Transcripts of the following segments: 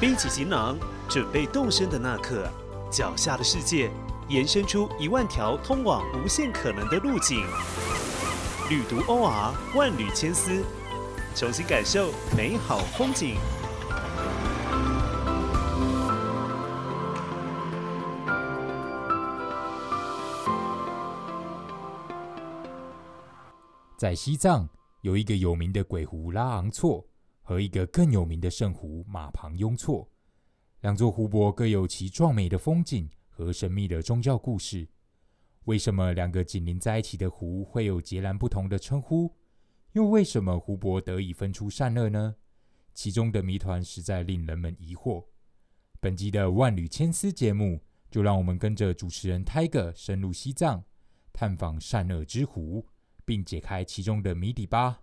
背起行囊，准备动身的那刻，脚下的世界延伸出一万条通往无限可能的路径。旅途 OR 万缕千丝，重新感受美好风景。在西藏有一个有名的鬼湖拉昂措和一个更有名的圣湖马旁雍措，两座湖泊各有其壮美的风景和神秘的宗教故事。为什么两个紧邻在一起的湖会有截然不同的称呼？又为什么湖泊得以分出善恶呢？其中的谜团实在令人们疑惑。本集的万缕千丝节目，就让我们跟着主持人 Tiger 深入西藏，探访善恶之湖。并解开其中的谜底吧。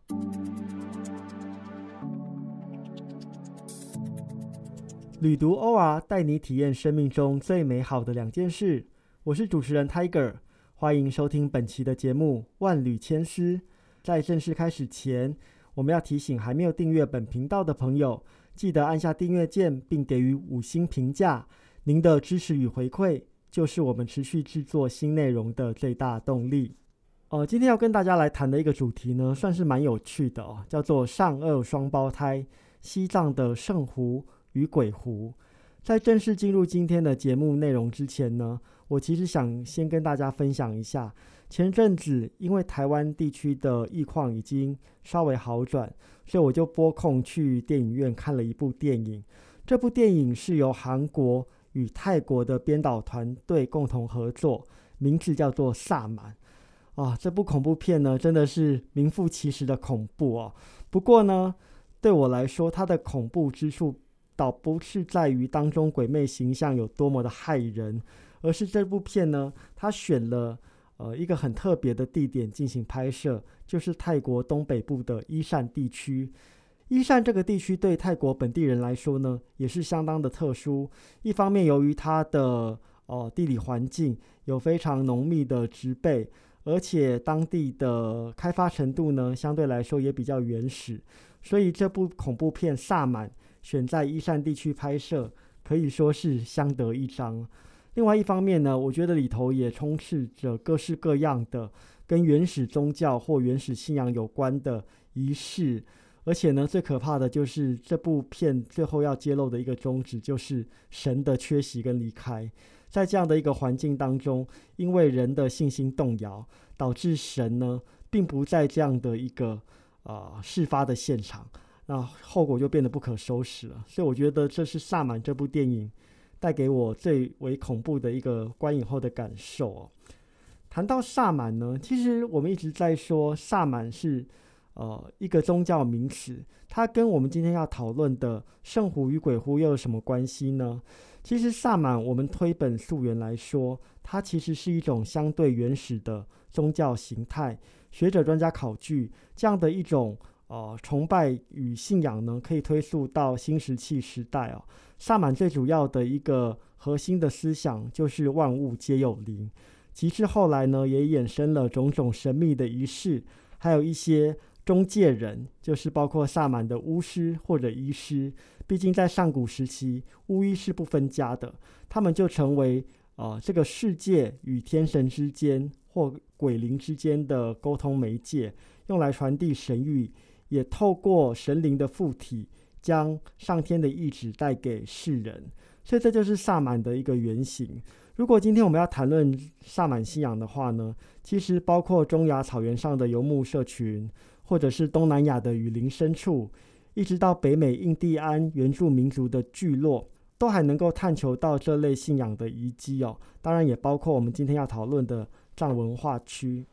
旅读 OR 带你体验生命中最美好的两件事。我是主持人 Tiger，欢迎收听本期的节目《万缕千丝》。在正式开始前，我们要提醒还没有订阅本频道的朋友，记得按下订阅键，并给予五星评价。您的支持与回馈，就是我们持续制作新内容的最大动力。呃，今天要跟大家来谈的一个主题呢，算是蛮有趣的哦，叫做“善恶双胞胎”——西藏的圣湖与鬼湖。在正式进入今天的节目内容之前呢，我其实想先跟大家分享一下，前阵子因为台湾地区的疫况已经稍微好转，所以我就拨空去电影院看了一部电影。这部电影是由韩国与泰国的编导团队共同合作，名字叫做《萨满》。啊，这部恐怖片呢，真的是名副其实的恐怖哦。不过呢，对我来说，它的恐怖之处倒不是在于当中鬼魅形象有多么的骇人，而是这部片呢，它选了呃一个很特别的地点进行拍摄，就是泰国东北部的伊善地区。伊善这个地区对泰国本地人来说呢，也是相当的特殊。一方面，由于它的哦地理环境有非常浓密的植被。而且当地的开发程度呢，相对来说也比较原始，所以这部恐怖片《萨满》选在伊善地区拍摄，可以说是相得益彰。另外一方面呢，我觉得里头也充斥着各式各样的跟原始宗教或原始信仰有关的仪式，而且呢，最可怕的就是这部片最后要揭露的一个宗旨，就是神的缺席跟离开。在这样的一个环境当中，因为人的信心动摇，导致神呢并不在这样的一个啊事发的现场，那后果就变得不可收拾了。所以我觉得这是《萨满》这部电影带给我最为恐怖的一个观影后的感受哦。谈到萨满呢，其实我们一直在说萨满是呃一个宗教名词，它跟我们今天要讨论的圣湖与鬼湖又有什么关系呢？其实萨满，我们推本溯源来说，它其实是一种相对原始的宗教形态。学者专家考据，这样的一种呃崇拜与信仰呢，可以推溯到新石器时代哦。萨满最主要的一个核心的思想就是万物皆有灵，其次后来呢，也衍生了种种神秘的仪式，还有一些中介人，就是包括萨满的巫师或者医师。毕竟在上古时期，巫医是不分家的，他们就成为啊这个世界与天神之间或鬼灵之间的沟通媒介，用来传递神谕，也透过神灵的附体，将上天的意志带给世人。所以这就是萨满的一个原型。如果今天我们要谈论萨满信仰的话呢，其实包括中亚草原上的游牧社群，或者是东南亚的雨林深处。一直到北美印第安原住民族的聚落，都还能够探求到这类信仰的遗迹哦。当然，也包括我们今天要讨论的藏文化区。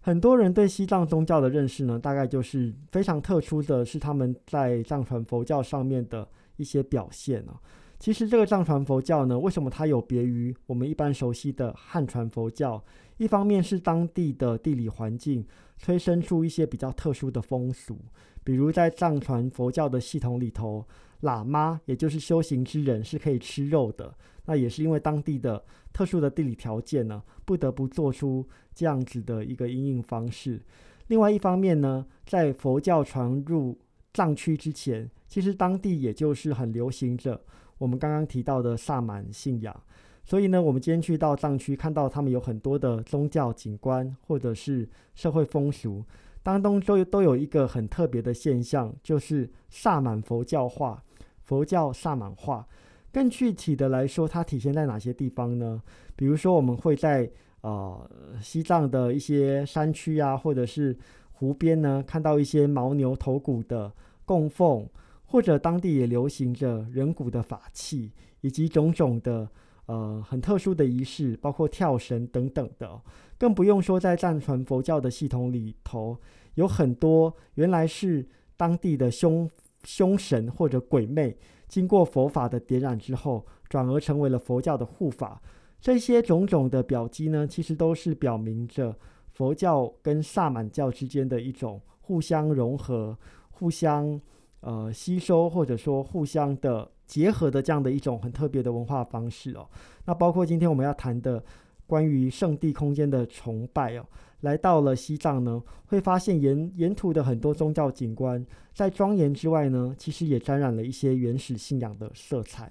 很多人对西藏宗教的认识呢，大概就是非常特殊的是他们在藏传佛教上面的一些表现哦。其实，这个藏传佛教呢，为什么它有别于我们一般熟悉的汉传佛教？一方面是当地的地理环境催生出一些比较特殊的风俗。比如在藏传佛教的系统里头，喇嘛也就是修行之人是可以吃肉的。那也是因为当地的特殊的地理条件呢，不得不做出这样子的一个应用方式。另外一方面呢，在佛教传入藏区之前，其实当地也就是很流行着我们刚刚提到的萨满信仰。所以呢，我们今天去到藏区，看到他们有很多的宗教景观或者是社会风俗，当中都都有一个很特别的现象，就是萨满佛教化、佛教萨满化。更具体的来说，它体现在哪些地方呢？比如说，我们会在呃西藏的一些山区啊，或者是湖边呢，看到一些牦牛头骨的供奉，或者当地也流行着人骨的法器，以及种种的。呃，很特殊的仪式，包括跳绳等等的，更不用说在藏传佛教的系统里头，有很多原来是当地的凶凶神或者鬼魅，经过佛法的点染之后，转而成为了佛教的护法。这些种种的表机呢，其实都是表明着佛教跟萨满教之间的一种互相融合、互相呃吸收，或者说互相的。结合的这样的一种很特别的文化方式哦，那包括今天我们要谈的关于圣地空间的崇拜哦，来到了西藏呢，会发现沿沿途的很多宗教景观，在庄严之外呢，其实也沾染了一些原始信仰的色彩。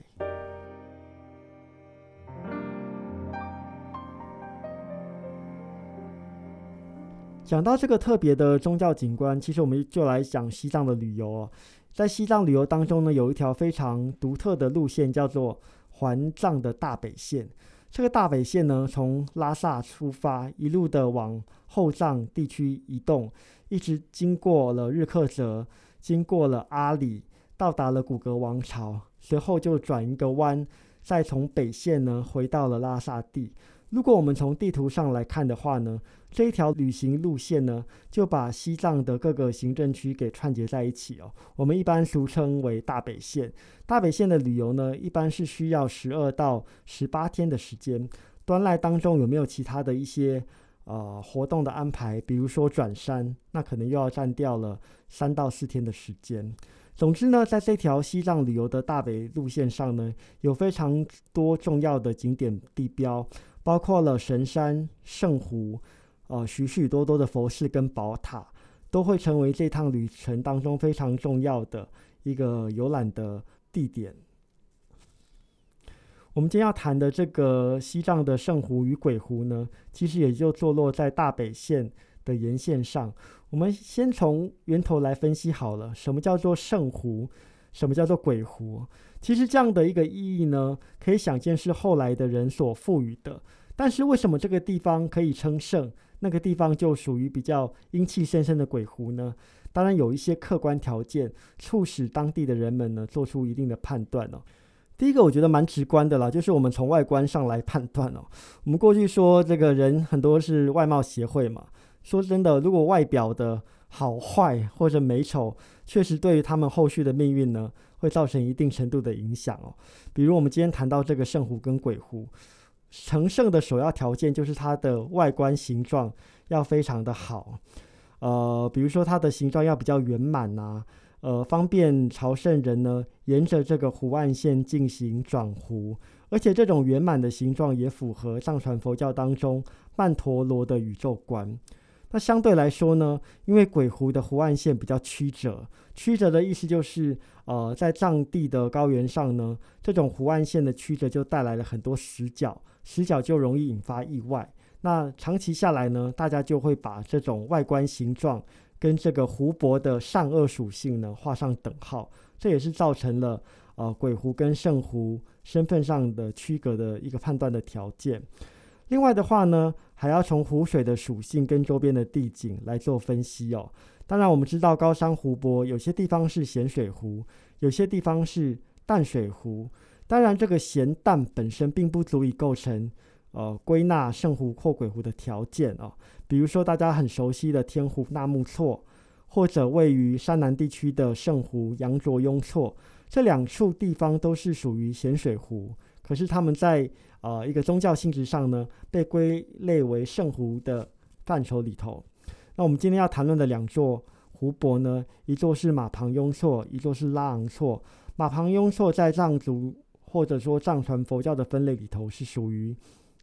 讲到这个特别的宗教景观，其实我们就来讲西藏的旅游哦。在西藏旅游当中呢，有一条非常独特的路线，叫做环藏的大北线。这个大北线呢，从拉萨出发，一路的往后藏地区移动，一直经过了日喀则，经过了阿里，到达了古格王朝，随后就转一个弯，再从北线呢回到了拉萨地。如果我们从地图上来看的话呢，这一条旅行路线呢，就把西藏的各个行政区给串接在一起哦。我们一般俗称为大北线。大北线的旅游呢，一般是需要十二到十八天的时间。端赖当中有没有其他的一些呃活动的安排？比如说转山，那可能又要占掉了三到四天的时间。总之呢，在这条西藏旅游的大北路线上呢，有非常多重要的景点地标。包括了神山、圣湖，呃，许许多多的佛寺跟宝塔，都会成为这趟旅程当中非常重要的一个游览的地点。我们今天要谈的这个西藏的圣湖与鬼湖呢，其实也就坐落在大北线的沿线上。我们先从源头来分析好了，什么叫做圣湖，什么叫做鬼湖？其实这样的一个意义呢，可以想见是后来的人所赋予的。但是为什么这个地方可以称圣，那个地方就属于比较阴气深深的鬼湖呢？当然有一些客观条件促使当地的人们呢做出一定的判断哦。第一个我觉得蛮直观的啦，就是我们从外观上来判断哦。我们过去说这个人很多是外貌协会嘛，说真的，如果外表的好坏或者美丑，确实对于他们后续的命运呢。会造成一定程度的影响哦。比如我们今天谈到这个圣湖跟鬼湖，成圣的首要条件就是它的外观形状要非常的好，呃，比如说它的形状要比较圆满呐，呃，方便朝圣人呢沿着这个湖岸线进行转湖，而且这种圆满的形状也符合藏传佛教当中曼陀罗的宇宙观。那相对来说呢，因为鬼湖的湖岸线比较曲折，曲折的意思就是，呃，在藏地的高原上呢，这种湖岸线的曲折就带来了很多死角，死角就容易引发意外。那长期下来呢，大家就会把这种外观形状跟这个湖泊的善恶属性呢画上等号，这也是造成了呃鬼湖跟圣湖身份上的区隔的一个判断的条件。另外的话呢，还要从湖水的属性跟周边的地景来做分析哦。当然，我们知道高山湖泊有些地方是咸水湖，有些地方是淡水湖。当然，这个咸淡本身并不足以构成呃归纳圣湖或鬼湖的条件哦。比如说大家很熟悉的天湖纳木错，或者位于山南地区的圣湖羊卓雍措，这两处地方都是属于咸水湖。可是他们在呃一个宗教性质上呢，被归类为圣湖的范畴里头。那我们今天要谈论的两座湖泊呢，一座是马旁雍措，一座是拉昂措。马旁雍措在藏族或者说藏传佛教的分类里头是属于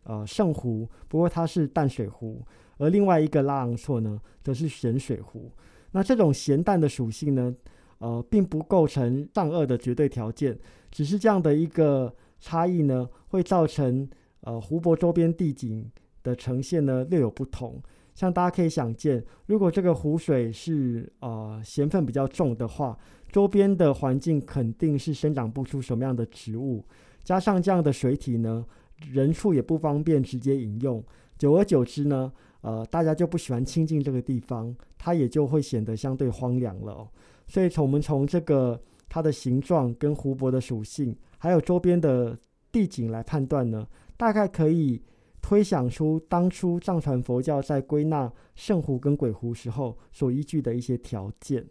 呃圣湖，不过它是淡水湖；而另外一个拉昂措呢，则是咸水湖。那这种咸淡的属性呢？呃，并不构成上恶的绝对条件，只是这样的一个差异呢，会造成呃湖泊周边地景的呈现呢略有不同。像大家可以想见，如果这个湖水是呃咸分比较重的话，周边的环境肯定是生长不出什么样的植物。加上这样的水体呢，人畜也不方便直接饮用。久而久之呢，呃，大家就不喜欢亲近这个地方，它也就会显得相对荒凉了。所以，从我们从这个它的形状、跟湖泊的属性，还有周边的地景来判断呢，大概可以。推想出当初藏传佛教在归纳圣湖跟鬼湖时候所依据的一些条件。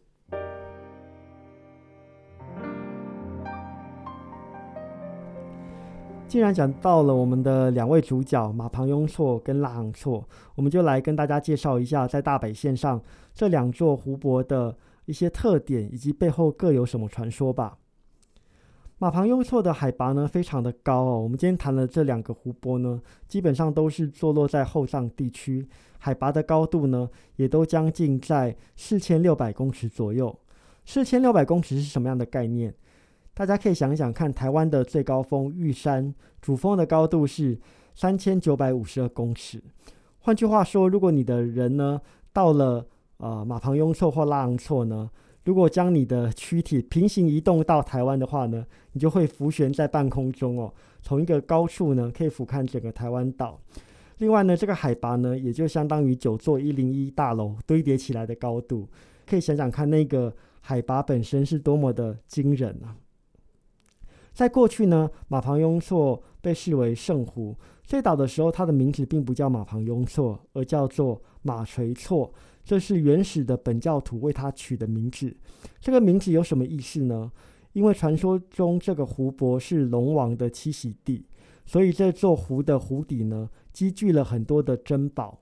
既然讲到了我们的两位主角马旁雍措跟拉昂措，我们就来跟大家介绍一下在大北线上这两座湖泊的一些特点以及背后各有什么传说吧。马旁雍措的海拔呢非常的高哦。我们今天谈的这两个湖泊呢，基本上都是坐落在后藏地区，海拔的高度呢也都将近在四千六百公尺左右。四千六百公尺是什么样的概念？大家可以想一想看，台湾的最高峰玉山主峰的高度是三千九百五十二公尺。换句话说，如果你的人呢到了呃马旁雍措或拉昂措呢？如果将你的躯体平行移动到台湾的话呢，你就会浮悬在半空中哦。从一个高处呢，可以俯瞰整个台湾岛。另外呢，这个海拔呢，也就相当于九座一零一大楼堆叠起来的高度。可以想想看，那个海拔本身是多么的惊人啊！在过去呢，马旁雍措被视为圣湖。最早的时候，它的名字并不叫马旁雍措，而叫做马垂措。这是原始的本教徒为他取的名字。这个名字有什么意思呢？因为传说中这个湖泊是龙王的栖息地，所以这座湖的湖底呢积聚了很多的珍宝。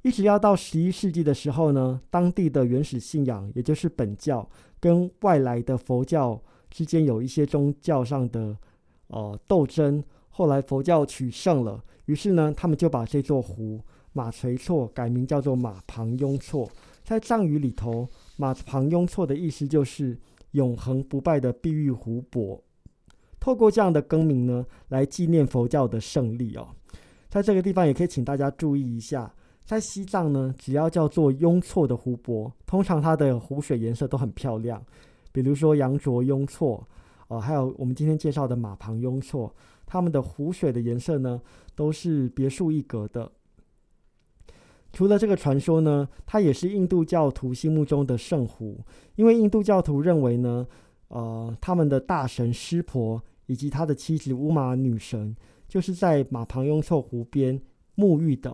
一直要到十一世纪的时候呢，当地的原始信仰，也就是本教跟外来的佛教之间有一些宗教上的呃斗争。后来佛教取胜了，于是呢，他们就把这座湖。马垂措改名叫做马旁雍措，在藏语里头，马旁雍措的意思就是永恒不败的碧玉湖泊。透过这样的更名呢，来纪念佛教的胜利哦。在这个地方也可以请大家注意一下，在西藏呢，只要叫做雍措的湖泊，通常它的湖水颜色都很漂亮。比如说羊卓雍措，呃，还有我们今天介绍的马旁雍措，它们的湖水的颜色呢，都是别树一格的。除了这个传说呢，它也是印度教徒心目中的圣湖，因为印度教徒认为呢，呃，他们的大神湿婆以及他的妻子乌玛女神就是在马旁雍措湖边沐浴的，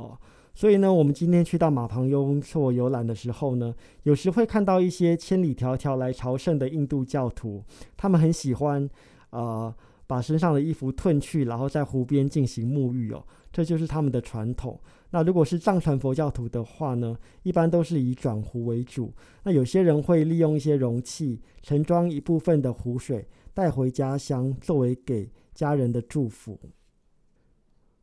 所以呢，我们今天去到马旁雍措游览的时候呢，有时会看到一些千里迢迢来朝圣的印度教徒，他们很喜欢，呃，把身上的衣服褪去，然后在湖边进行沐浴哦，这就是他们的传统。那如果是藏传佛教徒的话呢，一般都是以转湖为主。那有些人会利用一些容器盛装一部分的湖水带回家乡，作为给家人的祝福。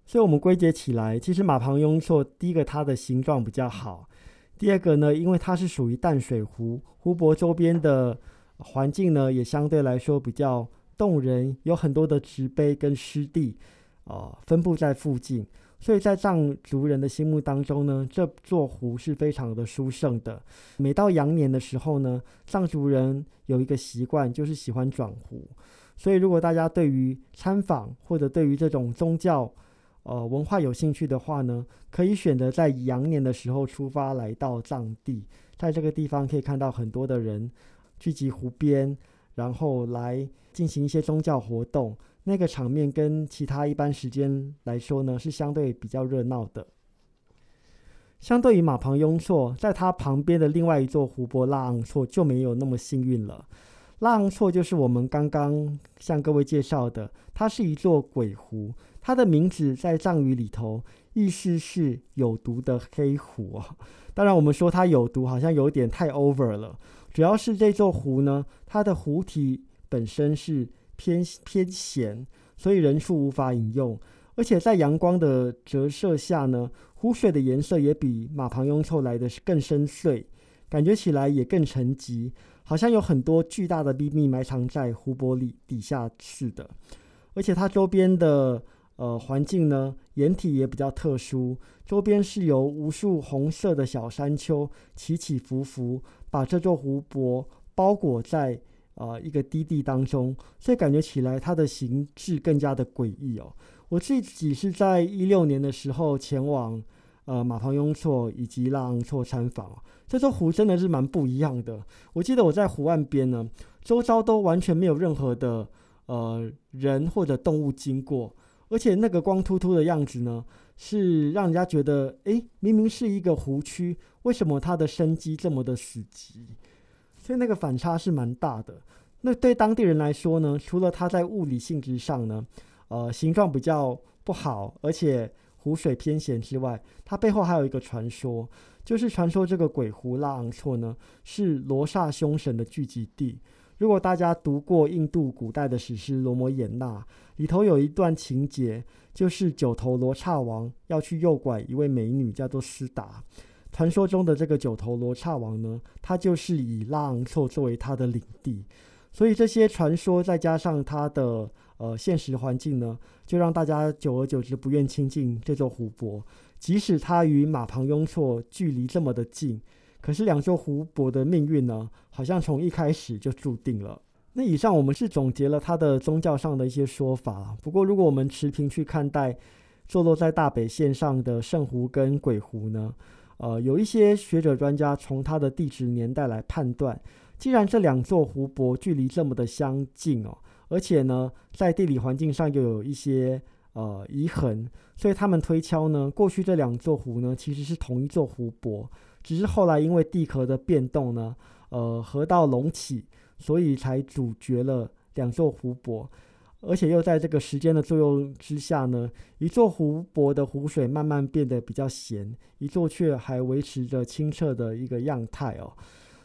所以，我们归结起来，其实马旁雍措第一个它的形状比较好，第二个呢，因为它是属于淡水湖，湖泊周边的环境呢也相对来说比较动人，有很多的植被跟湿地，啊，分布在附近。所以在藏族人的心目当中呢，这座湖是非常的殊胜的。每到羊年的时候呢，藏族人有一个习惯，就是喜欢转湖。所以如果大家对于参访或者对于这种宗教呃文化有兴趣的话呢，可以选择在羊年的时候出发来到藏地，在这个地方可以看到很多的人聚集湖边，然后来进行一些宗教活动。那个场面跟其他一般时间来说呢，是相对比较热闹的。相对于马旁雍措，在它旁边的另外一座湖泊拉昂措就没有那么幸运了。拉昂措就是我们刚刚向各位介绍的，它是一座鬼湖，它的名字在藏语里头意思是有毒的黑湖。当然，我们说它有毒，好像有点太 over 了。主要是这座湖呢，它的湖体本身是。偏偏咸，所以人畜无法饮用。而且在阳光的折射下呢，湖水的颜色也比马旁雍措来的更深邃，感觉起来也更沉寂，好像有很多巨大的秘密埋藏在湖泊里底下似的。而且它周边的呃环境呢，岩体也比较特殊，周边是由无数红色的小山丘起起伏伏，把这座湖泊包裹在呃一个低地当中，所以感觉起来它的形制更加的诡异哦。我自己是在一六年的时候前往。呃，马旁雍措以及拉昂措参访，这座湖真的是蛮不一样的。我记得我在湖岸边呢，周遭都完全没有任何的呃人或者动物经过，而且那个光秃秃的样子呢，是让人家觉得，诶，明明是一个湖区，为什么它的生机这么的死寂？所以那个反差是蛮大的。那对当地人来说呢，除了它在物理性质上呢，呃，形状比较不好，而且。湖水偏咸之外，它背后还有一个传说，就是传说这个鬼湖拉昂措呢是罗刹凶神的聚集地。如果大家读过印度古代的史诗《罗摩衍那》，里头有一段情节，就是九头罗刹王要去诱拐一位美女，叫做斯达。传说中的这个九头罗刹王呢，他就是以拉昂措作为他的领地。所以这些传说再加上他的。呃，现实环境呢，就让大家久而久之不愿亲近这座湖泊。即使它与马旁雍措距离这么的近，可是两座湖泊的命运呢，好像从一开始就注定了。那以上我们是总结了他的宗教上的一些说法。不过，如果我们持平去看待坐落在大北线上的圣湖跟鬼湖呢，呃，有一些学者专家从它的地质年代来判断，既然这两座湖泊距离这么的相近哦。而且呢，在地理环境上又有一些呃遗痕，所以他们推敲呢，过去这两座湖呢其实是同一座湖泊，只是后来因为地壳的变动呢，呃河道隆起，所以才阻绝了两座湖泊。而且又在这个时间的作用之下呢，一座湖泊的湖水慢慢变得比较咸，一座却还维持着清澈的一个样态哦。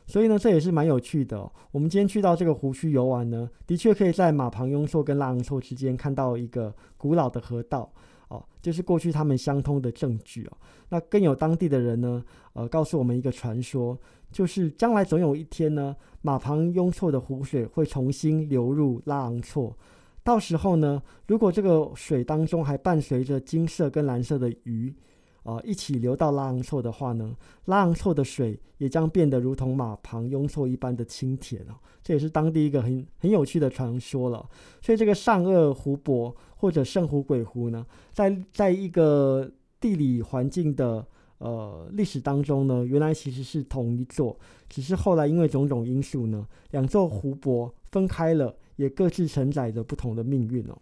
所以呢，这也是蛮有趣的。我们今天去到这个湖区游玩呢，的确可以在马旁雍措跟拉昂措之间看到一个古老的河道哦，就是过去他们相通的证据哦。那更有当地的人呢，呃，告诉我们一个传说，就是将来总有一天呢，马旁雍措的湖水会重新流入拉昂措，到时候呢，如果这个水当中还伴随着金色跟蓝色的鱼。啊，一起流到拉昂措的话呢，拉昂措的水也将变得如同马旁雍措一般的清甜哦。这也是当地一个很很有趣的传说了。所以这个上鄂湖泊或者圣湖鬼湖呢，在在一个地理环境的呃历史当中呢，原来其实是同一座，只是后来因为种种因素呢，两座湖泊分开了，也各自承载着不同的命运哦。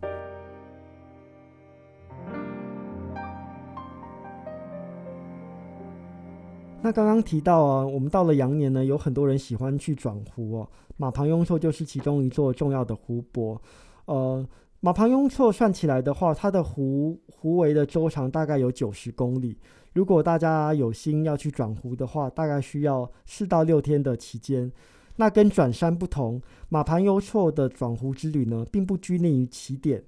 那刚刚提到啊，我们到了羊年呢，有很多人喜欢去转湖哦。马旁雍措就是其中一座重要的湖泊。呃，马旁雍措算起来的话，它的湖湖围的周长大概有九十公里。如果大家有心要去转湖的话，大概需要四到六天的期间。那跟转山不同，马盘优措的转湖之旅呢，并不拘泥于起点。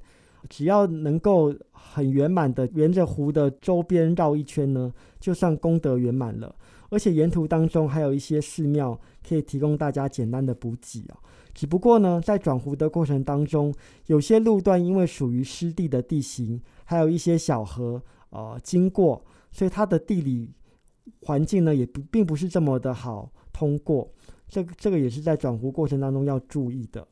只要能够很圆满的沿着湖的周边绕一圈呢，就算功德圆满了。而且沿途当中还有一些寺庙可以提供大家简单的补给啊。只不过呢，在转湖的过程当中，有些路段因为属于湿地的地形，还有一些小河呃经过，所以它的地理环境呢也不并不是这么的好通过。这个这个也是在转湖过程当中要注意的。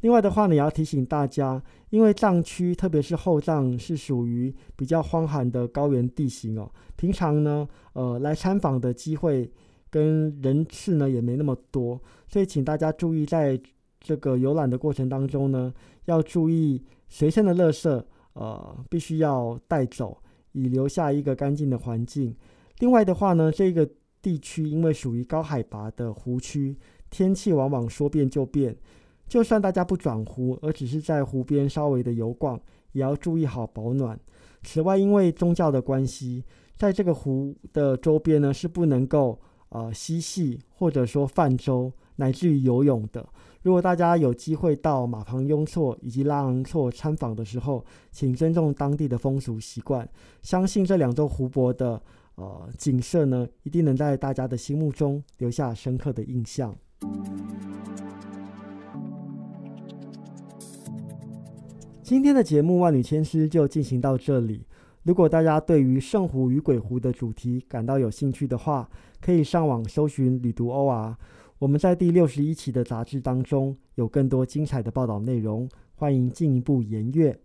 另外的话呢，也要提醒大家，因为藏区特别是后藏是属于比较荒寒的高原地形哦，平常呢，呃，来参访的机会跟人次呢也没那么多，所以请大家注意，在这个游览的过程当中呢，要注意随身的垃圾，呃，必须要带走，以留下一个干净的环境。另外的话呢，这个地区因为属于高海拔的湖区，天气往往说变就变。就算大家不转湖，而只是在湖边稍微的游逛，也要注意好保暖。此外，因为宗教的关系，在这个湖的周边呢，是不能够呃嬉戏或者说泛舟，乃至于游泳的。如果大家有机会到马旁雍措以及拉昂措参访的时候，请尊重当地的风俗习惯。相信这两座湖泊的呃景色呢，一定能在大家的心目中留下深刻的印象。今天的节目《万里千师》就进行到这里。如果大家对于圣湖与鬼湖的主题感到有兴趣的话，可以上网搜寻“旅读 OR”。我们在第六十一期的杂志当中有更多精彩的报道内容，欢迎进一步研阅。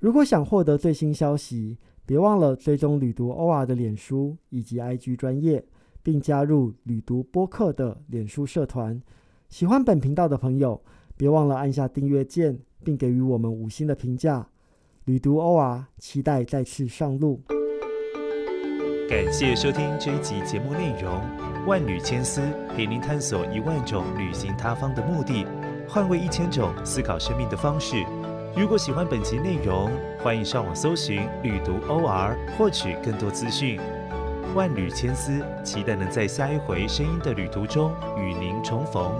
如果想获得最新消息，别忘了追踪旅读 OR 的脸书以及 IG 专业，并加入旅读播客的脸书社团。喜欢本频道的朋友，别忘了按下订阅键，并给予我们五星的评价。旅读 OR，期待再次上路。感谢收听这一集节目内容，万缕千丝陪您探索一万种旅行他方的目的，换位一千种思考生命的方式。如果喜欢本集内容，欢迎上网搜寻“旅读 OR” 获取更多资讯。万缕千丝，期待能在下一回声音的旅途中与您重逢。